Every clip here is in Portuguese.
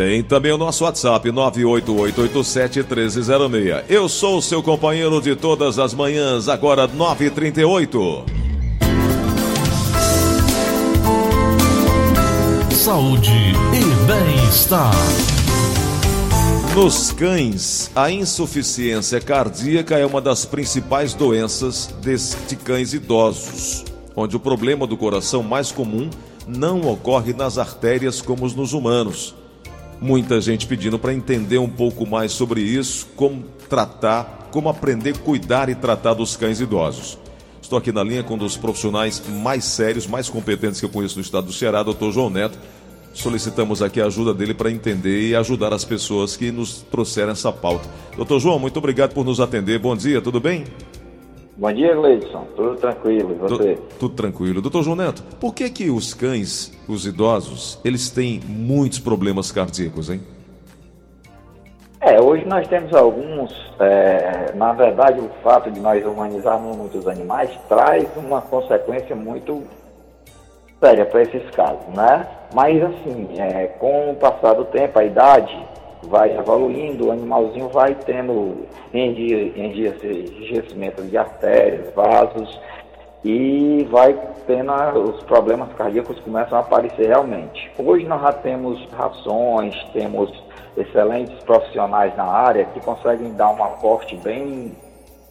Tem também o nosso WhatsApp 988871306. Eu sou o seu companheiro de todas as manhãs, agora 9h38. Saúde e bem-estar. Nos cães, a insuficiência cardíaca é uma das principais doenças de cães idosos, onde o problema do coração mais comum não ocorre nas artérias como nos humanos. Muita gente pedindo para entender um pouco mais sobre isso, como tratar, como aprender cuidar e tratar dos cães idosos. Estou aqui na linha com um dos profissionais mais sérios, mais competentes que eu conheço no estado do Ceará, doutor João Neto. Solicitamos aqui a ajuda dele para entender e ajudar as pessoas que nos trouxeram essa pauta. Doutor João, muito obrigado por nos atender. Bom dia, tudo bem? Bom dia, Gleidson. Tudo tranquilo. E você? Tu, tudo tranquilo. Doutor João Neto, por que que os cães, os idosos, eles têm muitos problemas cardíacos, hein? É, hoje nós temos alguns, é, na verdade o fato de nós humanizarmos muitos animais traz uma consequência muito séria para esses casos, né? Mas assim, é, com o passar do tempo, a idade, vai evoluindo, o animalzinho vai tendo enrijecimento de artérias, vasos e vai tendo os problemas cardíacos começam a aparecer realmente. Hoje nós já temos rações, temos excelentes profissionais na área que conseguem dar um aporte bem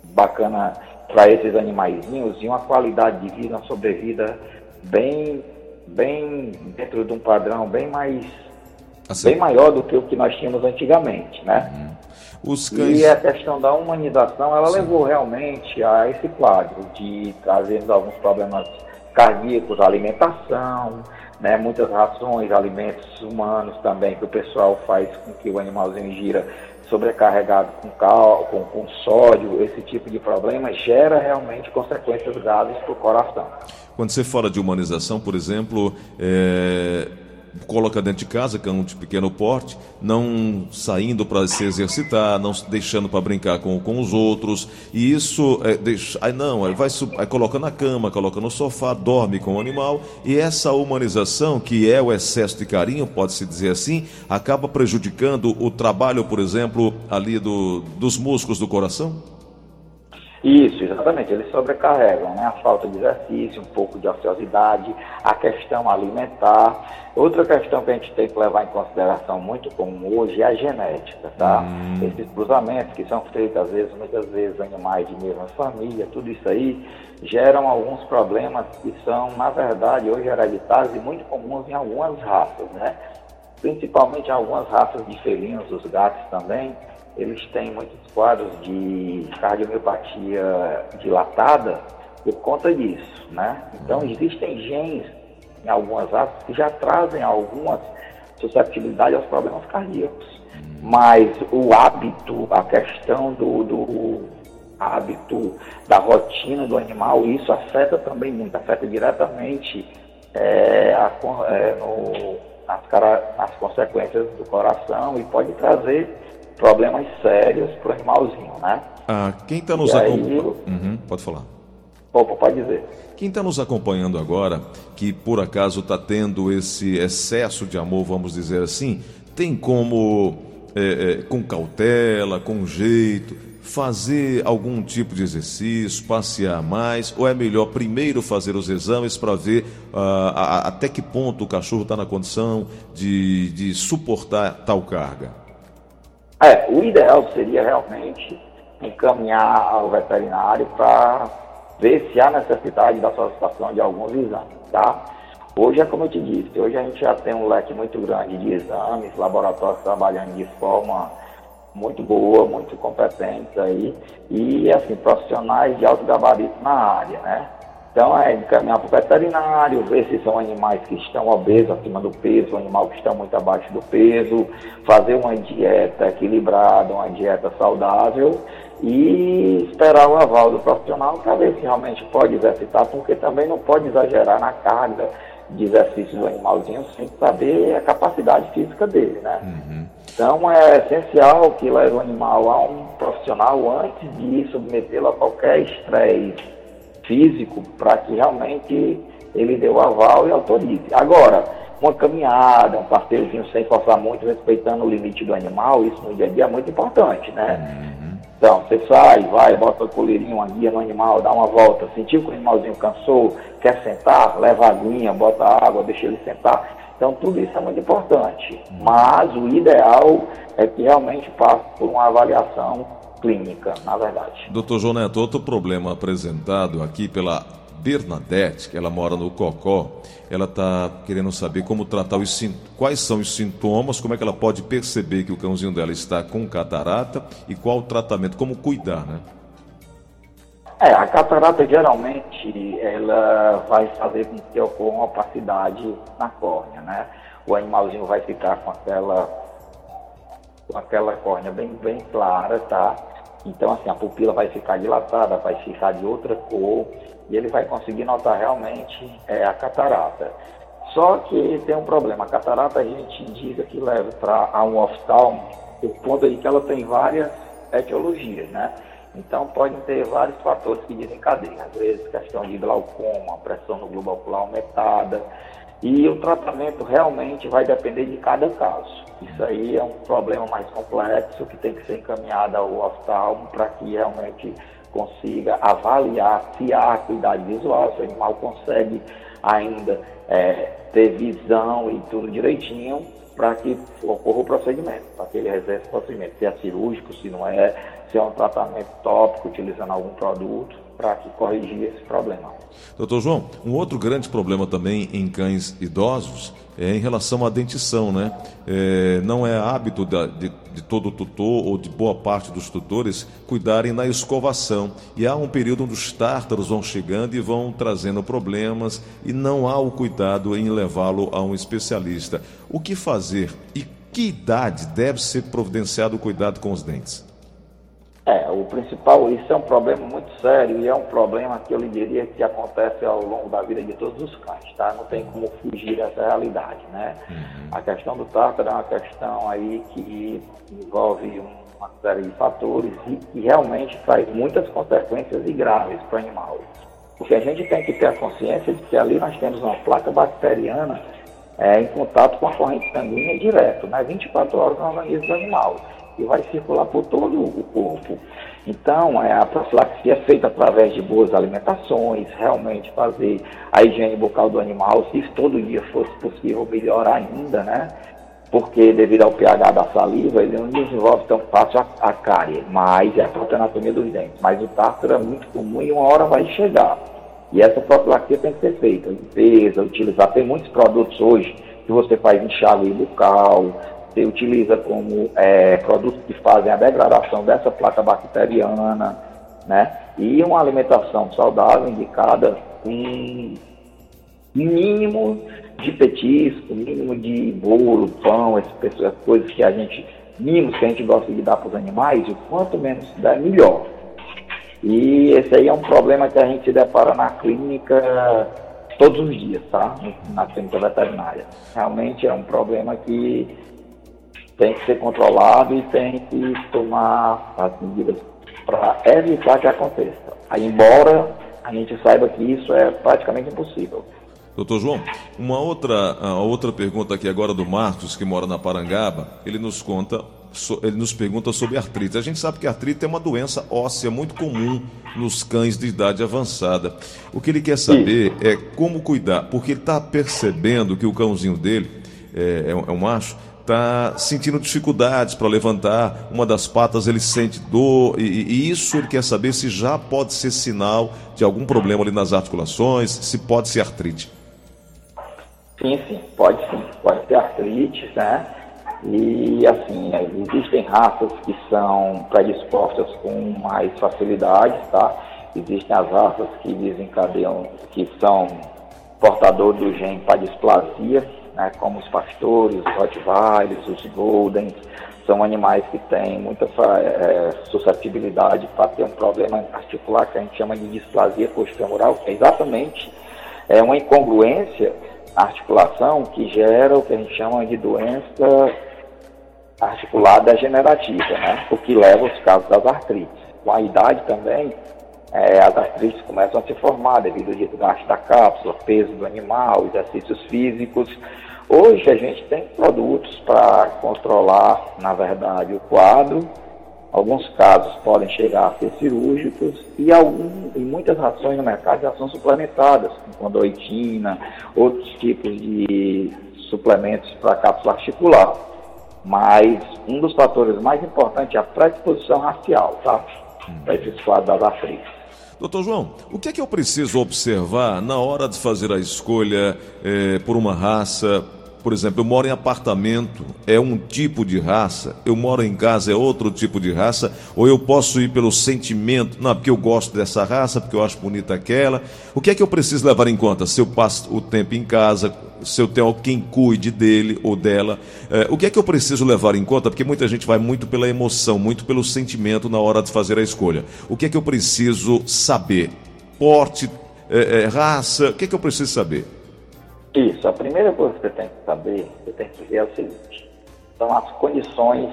bacana para esses animaizinhos e uma qualidade de vida, uma sobrevida bem, bem dentro de um padrão bem mais assim. bem maior do que o que nós tínhamos antigamente, né? Uhum. Cães... E a questão da humanização, ela Sim. levou realmente a esse quadro de trazer alguns problemas cardíacos, alimentação, né, muitas rações, alimentos humanos também, que o pessoal faz com que o animalzinho gira sobrecarregado com, cal, com, com sódio, esse tipo de problema gera realmente consequências graves para o coração. Quando você fala de humanização, por exemplo, é coloca dentro de casa, cão de pequeno porte, não saindo para se exercitar, não deixando para brincar com, com os outros. E isso, é, deixa, aí não, aí vai aí coloca na cama, coloca no sofá, dorme com o animal. E essa humanização, que é o excesso de carinho, pode-se dizer assim, acaba prejudicando o trabalho, por exemplo, ali do, dos músculos do coração? Isso, exatamente. Eles sobrecarregam, né? A falta de exercício, um pouco de ociosidade, a questão alimentar. Outra questão que a gente tem que levar em consideração muito comum hoje é a genética, tá? Hum. Esses cruzamentos que são feitos, às vezes, muitas vezes, animais de mesma família, tudo isso aí geram alguns problemas que são, na verdade, hoje hereditários e muito comuns em algumas raças, né? Principalmente em algumas raças de felinos, os gatos também, eles têm muitos quadros de cardiomiopatia dilatada por conta disso, né? Então existem genes em algumas raças que já trazem algumas susceptibilidade aos problemas cardíacos. Mas o hábito, a questão do, do hábito, da rotina do animal, isso afeta também muito, afeta diretamente é, a, é, no, nas, nas consequências do coração e pode trazer problemas sérios para o animalzinho, né? Ah, quem está nos acompanhando. Uhum, pode falar. Opa, pode dizer. Quem está nos acompanhando agora, que por acaso está tendo esse excesso de amor, vamos dizer assim, tem como, é, é, com cautela, com jeito, fazer algum tipo de exercício, passear mais, ou é melhor primeiro fazer os exames para ver uh, até que ponto o cachorro está na condição de, de suportar tal carga? É, o ideal seria realmente encaminhar ao veterinário para ver se há necessidade da solicitação de alguns exames, tá? Hoje é como eu te disse, hoje a gente já tem um leque muito grande de exames, laboratórios trabalhando de forma muito boa, muito competente aí, e assim, profissionais de alto gabarito na área, né? Então é encaminhar para o veterinário, ver se são animais que estão obesos, acima do peso, animal que está muito abaixo do peso, fazer uma dieta equilibrada, uma dieta saudável e esperar o aval do profissional para ver se realmente pode exercitar, porque também não pode exagerar na carga de exercício do animalzinho sem saber a capacidade física dele, né? Uhum. Então é essencial que leve o animal a um profissional antes de submetê-lo a qualquer estresse físico para que realmente ele dê o aval e autorize. Agora, uma caminhada, um parteirozinho sem forçar muito, respeitando o limite do animal, isso no dia a dia é muito importante, né? Uhum. Então, você sai, vai, bota o coleirinho, uma guia no animal, dá uma volta, sentiu que o animalzinho cansou, quer sentar, leva a aguinha, bota água, deixa ele sentar. Então, tudo isso é muito importante. Uhum. Mas o ideal é que realmente passe por uma avaliação clínica, na verdade. Doutor João Neto, outro problema apresentado aqui pela Bernadette, que ela mora no Cocó, ela está querendo saber como tratar os quais são os sintomas, como é que ela pode perceber que o cãozinho dela está com catarata e qual o tratamento, como cuidar, né? É, a catarata geralmente ela vai fazer com que ocorra uma opacidade na córnea, né? O animalzinho vai ficar com aquela aquela córnea bem, bem clara, tá? Então, assim, a pupila vai ficar dilatada, vai ficar de outra cor e ele vai conseguir notar realmente é, a catarata. Só que tem um problema, a catarata a gente indica que leva para um oftalmo, o ponto aí que ela tem várias etiologias, né? Então podem ter vários fatores que desencadeiam, às vezes questão de glaucoma, pressão no globo ocular aumentada, e o tratamento realmente vai depender de cada caso. Isso aí é um problema mais complexo que tem que ser encaminhado ao oftalmo para que realmente consiga avaliar se há acuidade visual, se o animal consegue ainda é, ter visão e tudo direitinho para que ocorra o procedimento, para que ele exerça o procedimento, se é cirúrgico, se não é, se é um tratamento tópico utilizando algum produto para que corrigir esse problema. Doutor João, um outro grande problema também em cães idosos é em relação à dentição, né? É, não é hábito de, de, de, todo tutor ou de boa parte dos tutores cuidarem na escovação. E há um período onde os tártaros vão chegando e vão trazendo problemas e não há o cuidado em levá-lo a um especialista. O que fazer e que idade deve ser providenciado o cuidado com os dentes? É, o principal, isso é um problema muito sério e é um problema que eu lhe diria que acontece ao longo da vida de todos os cães, tá? Não tem como fugir dessa realidade, né? Uhum. A questão do tártaro é uma questão aí que envolve uma série de fatores e que realmente traz muitas consequências e graves para o animal. Porque a gente tem que ter a consciência de que ali nós temos uma placa bacteriana é, em contato com a corrente sanguínea direto, né? 24 horas no organismo do animal e vai circular por todo o corpo. Então, é, a profilaxia é feita através de boas alimentações, realmente fazer a higiene bucal do animal, se isso todo dia fosse possível, melhor ainda, né? Porque devido ao pH da saliva, ele não desenvolve tão fácil a, a cárie, mas é a própria anatomia dos dentes. Mas o tártaro é muito comum e uma hora vai chegar. E essa profilaxia tem que ser feita, limpeza, utilizar. Tem muitos produtos hoje que você faz enxágue bucal, você utiliza como é, que fazem a degradação dessa placa bacteriana, né? E uma alimentação saudável indicada com mínimo de petisco, mínimo de bolo, pão, essas coisas que a gente, mínimos que a gente gosta de dar para os animais, o quanto menos der, melhor. E esse aí é um problema que a gente se depara na clínica todos os dias, tá? Na clínica veterinária. Realmente é um problema que tem que ser controlado e tem que tomar as medidas para evitar que aconteça. Aí, embora a gente saiba que isso é praticamente impossível. Doutor João, uma outra, outra pergunta aqui agora do Marcos, que mora na Parangaba, ele nos conta, ele nos pergunta sobre artrite. A gente sabe que artrite é uma doença óssea muito comum nos cães de idade avançada. O que ele quer saber Isso. é como cuidar, porque ele está percebendo que o cãozinho dele, é, é um é macho, está sentindo dificuldades para levantar uma das patas, ele sente dor, e, e, isso ele quer saber se já pode ser sinal de algum problema ali nas articulações, se pode ser artrite. Sim, sim, pode sim, pode ter artrite, né? E assim, existem raças que são predispostas com mais facilidade, tá? Existem as raças que desencadeiam, que são portadores do gene para displasia, né, como os pastores, os rottweilers, os goldens, são animais que têm muita é, suscetibilidade para ter um problema articular que a gente chama de displasia coxofemoral, que é exatamente é, uma incongruência na articulação que gera o que a gente chama de doença articular degenerativa, né, o que leva aos casos das artrites. Com a idade também, é, as artrites começam a se formar devido ao desgaste da cápsula, peso do animal, exercícios físicos, Hoje a gente tem produtos para controlar, na verdade, o quadro. Alguns casos podem chegar a ser cirúrgicos e, algum, e muitas rações no mercado já são suplementadas, com condoitina, outros tipos de suplementos para cápsula articular. Mas um dos fatores mais importantes é a predisposição racial, tá? Para esses quadros das artrites. Doutor João, o que é que eu preciso observar na hora de fazer a escolha eh, por uma raça? Por exemplo, eu moro em apartamento, é um tipo de raça, eu moro em casa, é outro tipo de raça, ou eu posso ir pelo sentimento, não, porque eu gosto dessa raça, porque eu acho bonita aquela. O que é que eu preciso levar em conta? Se eu passo o tempo em casa, se eu tenho alguém cuide dele ou dela. É, o que é que eu preciso levar em conta? Porque muita gente vai muito pela emoção, muito pelo sentimento na hora de fazer a escolha. O que é que eu preciso saber? Porte, é, é, raça, o que é que eu preciso saber? Isso, a primeira coisa que você tem que saber, você tem que ver é o seguinte, são as condições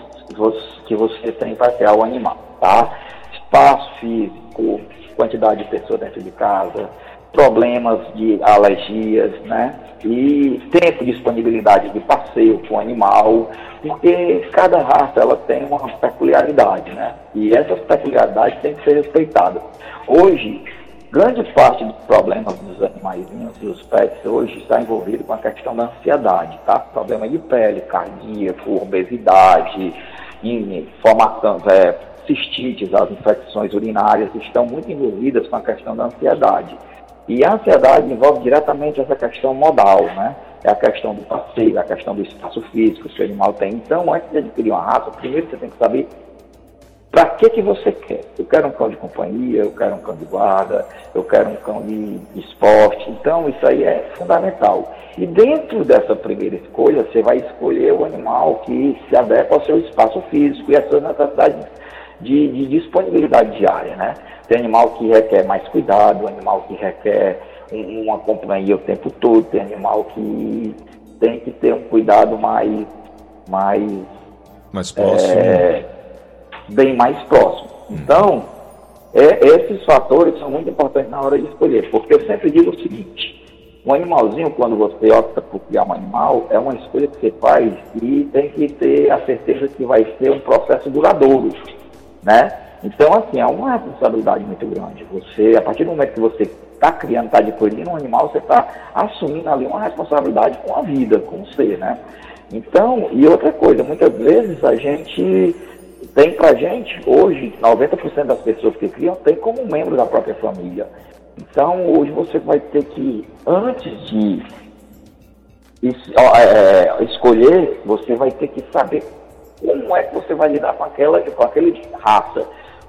que você tem para criar o animal, tá? Espaço físico, quantidade de pessoas dentro de casa, problemas de alergias, né? E tempo de disponibilidade de passeio com o animal, porque cada raça ela tem uma peculiaridade, né? E essas peculiaridades têm que ser respeitadas. Hoje, grande parte dos problemas dos animais e dos pets hoje está envolvido com a questão da ansiedade, tá? Problema de pele, cardíaco, obesidade, formação, é, cistites, as infecções urinárias estão muito envolvidas com a questão da ansiedade. E a ansiedade envolve diretamente essa questão modal, né? É a questão do passeio, a questão do espaço físico que o animal tem. Então, antes de adquirir uma raça, primeiro você tem que saber para que, que você quer. Eu quero um cão de companhia, eu quero um cão de guarda, eu quero um cão de esporte. Então, isso aí é fundamental. E dentro dessa primeira escolha, você vai escolher o animal que se adequa ao seu espaço físico e às suas necessidades de, de disponibilidade diária, né? Tem animal que requer mais cuidado, animal que requer um, uma companhia o tempo todo, tem animal que tem que ter um cuidado mais mais mais próximo, é, bem mais próximo. Hum. Então, é, esses fatores são muito importantes na hora de escolher, porque eu sempre digo o seguinte: um animalzinho, quando você opta por criar um animal, é uma escolha que você faz e tem que ter a certeza que vai ser um processo duradouro, né? Então, assim, é uma responsabilidade muito grande. Você, a partir do momento que você está criando, está adquirindo um animal, você está assumindo ali uma responsabilidade com a vida, com o ser, né? Então, e outra coisa, muitas vezes a gente tem pra gente, hoje, 90% das pessoas que criam tem como membro da própria família. Então, hoje você vai ter que, antes de é, escolher, você vai ter que saber como é que você vai lidar com aquela, com aquele raça.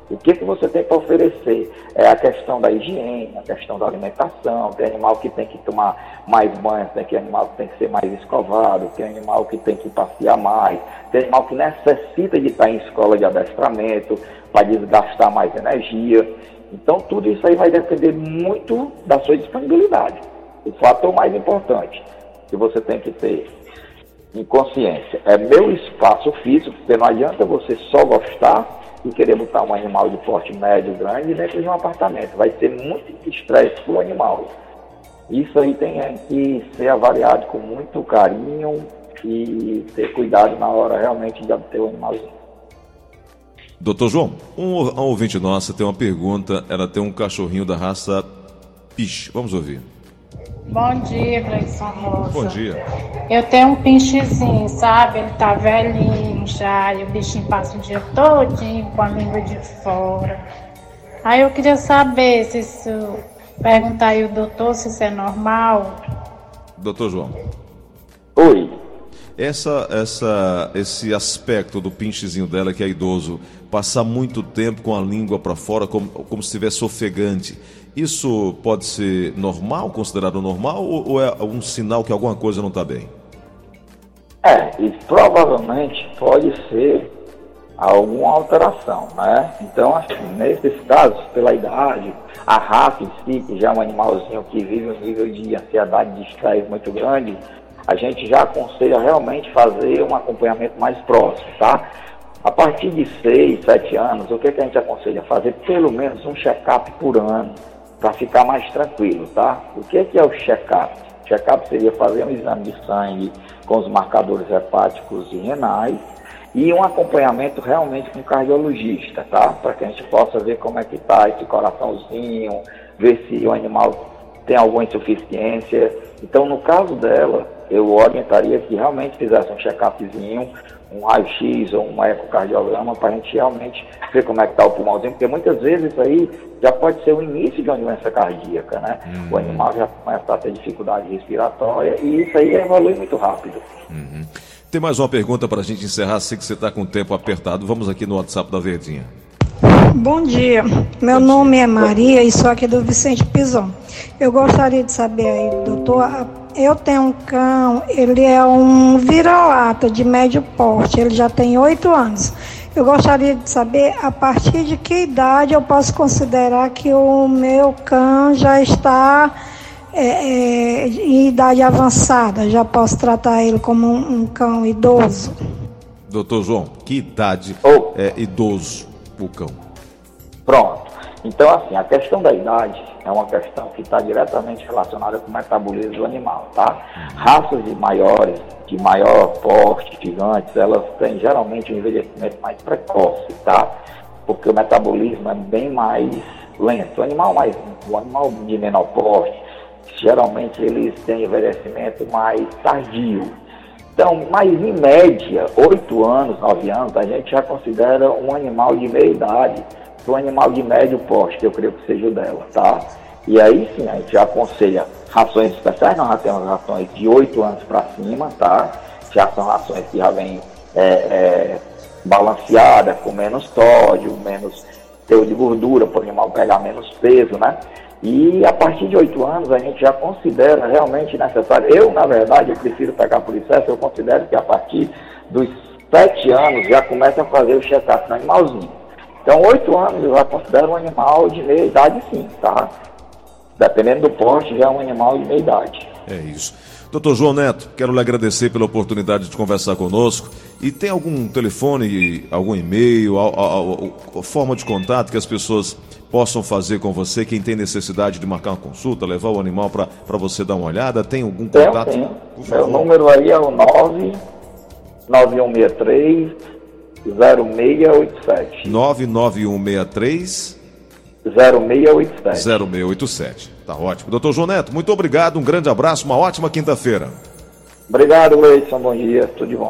O que, que você tem para oferecer? É a questão da higiene, a questão da alimentação, tem animal que tem que tomar mais banho, tem animal que tem que ser mais escovado, tem animal que tem que passear mais, tem animal que necessita de estar em escola de adestramento para desgastar mais energia. Então tudo isso aí vai depender muito da sua disponibilidade. O fator mais importante que você tem que ter em consciência é meu espaço físico, porque não adianta você só gostar e querer botar um animal de porte médio, grande dentro de um apartamento. Vai ser muito estresse para o animal. Isso aí tem que ser avaliado com muito carinho e ter cuidado na hora realmente de obter o animalzinho. Doutor João, um, ouvinte nossa tem uma pergunta. Ela tem um cachorrinho da raça Piche. Vamos ouvir. Bom dia, Gleison Rosa. Bom dia. Eu tenho um pinchezinho, sabe? Ele tá velhinho já, e o bichinho passa o dia todinho com a língua de fora. Aí eu queria saber se isso. Perguntar aí o doutor se isso é normal. Doutor João. Oi. Essa, essa, esse aspecto do pinchezinho dela, que é idoso, passar muito tempo com a língua para fora, como, como se estivesse ofegante, isso pode ser normal, considerado normal, ou, ou é um sinal que alguma coisa não está bem? É, e provavelmente pode ser alguma alteração, né? Então, assim, nesses casos, pela idade, a raça em si, que já é um animalzinho que vive um nível de ansiedade, de estresse muito grande, a gente já aconselha realmente fazer um acompanhamento mais próximo, tá? A partir de 6, 7 anos, o que, que a gente aconselha? Fazer pelo menos um check-up por ano para ficar mais tranquilo, tá? O que é, que é o check-up? check-up seria fazer um exame de sangue com os marcadores hepáticos e renais e um acompanhamento realmente com o cardiologista, tá? Para que a gente possa ver como é que está esse coraçãozinho, ver se o animal tem alguma insuficiência. Então, no caso dela, eu orientaria que realmente fizesse um check-upzinho, um raio-x ou um ecocardiograma para a gente realmente ver como é que está o pulmãozinho, porque muitas vezes isso aí já pode ser o início de uma doença cardíaca, né? Uhum. O animal já começa a ter dificuldade respiratória e isso aí evolui muito rápido. Uhum. Tem mais uma pergunta para a gente encerrar, sei que você está com o tempo apertado. Vamos aqui no WhatsApp da Verdinha. Bom dia, meu nome é Maria e sou aqui do Vicente Pison. Eu gostaria de saber aí, doutor, eu tenho um cão, ele é um vira-lata de médio porte, ele já tem oito anos. Eu gostaria de saber a partir de que idade eu posso considerar que o meu cão já está é, é, em idade avançada, já posso tratar ele como um, um cão idoso. Doutor João, que idade oh. é idoso o cão? Pronto. Então, assim, a questão da idade é uma questão que está diretamente relacionada com o metabolismo do animal, tá? Raças de maiores, de maior porte, gigantes, elas têm geralmente um envelhecimento mais precoce, tá? Porque o metabolismo é bem mais lento. O animal mais, o animal de menor porte, geralmente eles têm envelhecimento mais tardio. Então, mas em média, 8 anos, 9 anos, a gente já considera um animal de meia idade para um animal de médio porte, que eu creio que seja o dela, tá? E aí sim, a gente já aconselha rações especiais, nós já temos rações de 8 anos para cima, tá? Já são rações que já vêm é, é, balanceadas, com menos sódio, menos teor de gordura, para o animal pegar menos peso, né? E a partir de 8 anos a gente já considera realmente necessário. Eu, na verdade, eu prefiro pegar por licença, eu considero que a partir dos 7 anos já começa a fazer o check-up no animalzinho. Então, 8 anos eu já considero um animal de meia idade sim, tá? Dependendo do porte, já é um animal de meia idade. É isso. Doutor João Neto, quero lhe agradecer pela oportunidade de conversar conosco. E tem algum telefone, algum e-mail, forma de contato que as pessoas possam fazer com você, quem tem necessidade de marcar uma consulta, levar o animal para você dar uma olhada? Tem algum contato? Tem, tem. Meu número aí é o 99163 0687. 99163 0687. 0687. Tá ótimo. Doutor João Neto, muito obrigado, um grande abraço, uma ótima quinta-feira. Obrigado, Leison. Bom dia, tudo de bom.